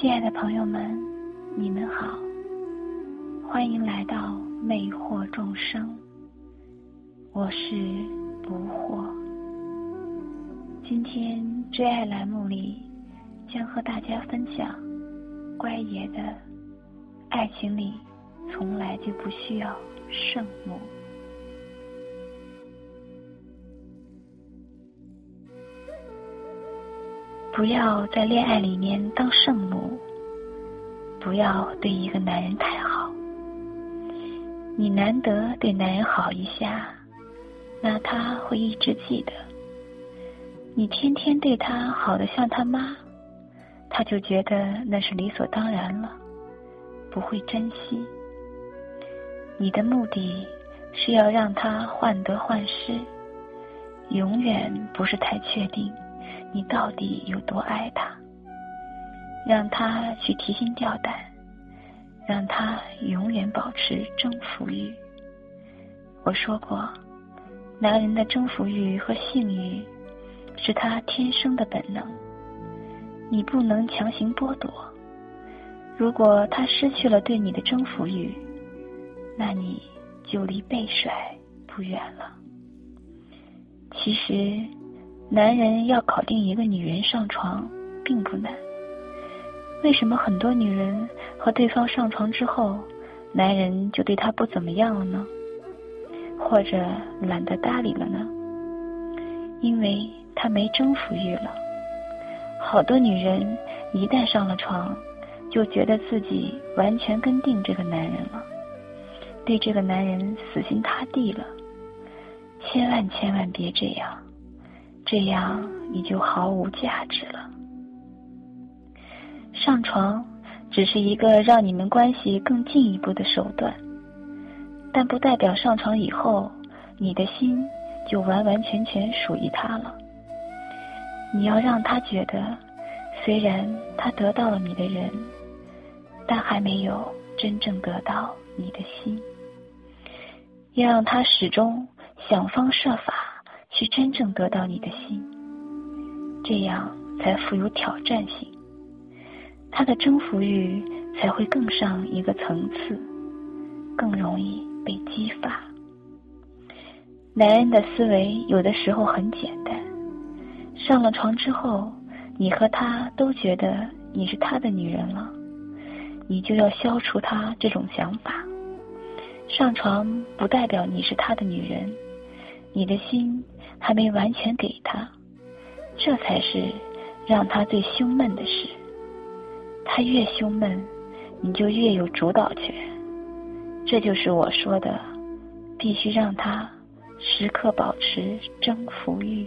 亲爱的朋友们，你们好，欢迎来到魅惑众生。我是不惑。今天追爱栏目里将和大家分享乖爷的《爱情里从来就不需要圣母》。不要在恋爱里面当圣母，不要对一个男人太好。你难得对男人好一下，那他会一直记得。你天天对他好的像他妈，他就觉得那是理所当然了，不会珍惜。你的目的是要让他患得患失，永远不是太确定。你到底有多爱他？让他去提心吊胆，让他永远保持征服欲。我说过，男人的征服欲和性欲是他天生的本能，你不能强行剥夺。如果他失去了对你的征服欲，那你就离被甩不远了。其实。男人要搞定一个女人上床并不难，为什么很多女人和对方上床之后，男人就对她不怎么样了呢？或者懒得搭理了呢？因为他没征服欲了。好多女人一旦上了床，就觉得自己完全跟定这个男人了，对这个男人死心塌地了。千万千万别这样。这样你就毫无价值了。上床只是一个让你们关系更进一步的手段，但不代表上床以后你的心就完完全全属于他了。你要让他觉得，虽然他得到了你的人，但还没有真正得到你的心。要让他始终想方设法。去真正得到你的心，这样才富有挑战性，他的征服欲才会更上一个层次，更容易被激发。男人的思维有的时候很简单，上了床之后，你和他都觉得你是他的女人了，你就要消除他这种想法。上床不代表你是他的女人，你的心。还没完全给他，这才是让他最胸闷的事。他越胸闷，你就越有主导权。这就是我说的，必须让他时刻保持征服欲。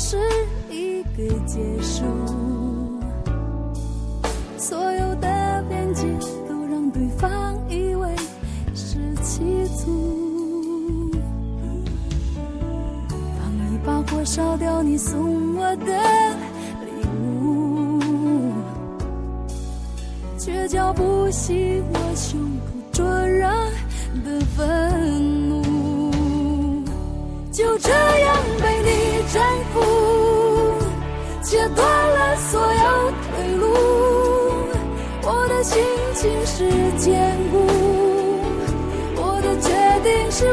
是一个结束，所有的辩解都让对方以为是企图，放一把火烧掉你送我的礼物，却浇不熄我胸口灼热的愤情是坚固，我的决定是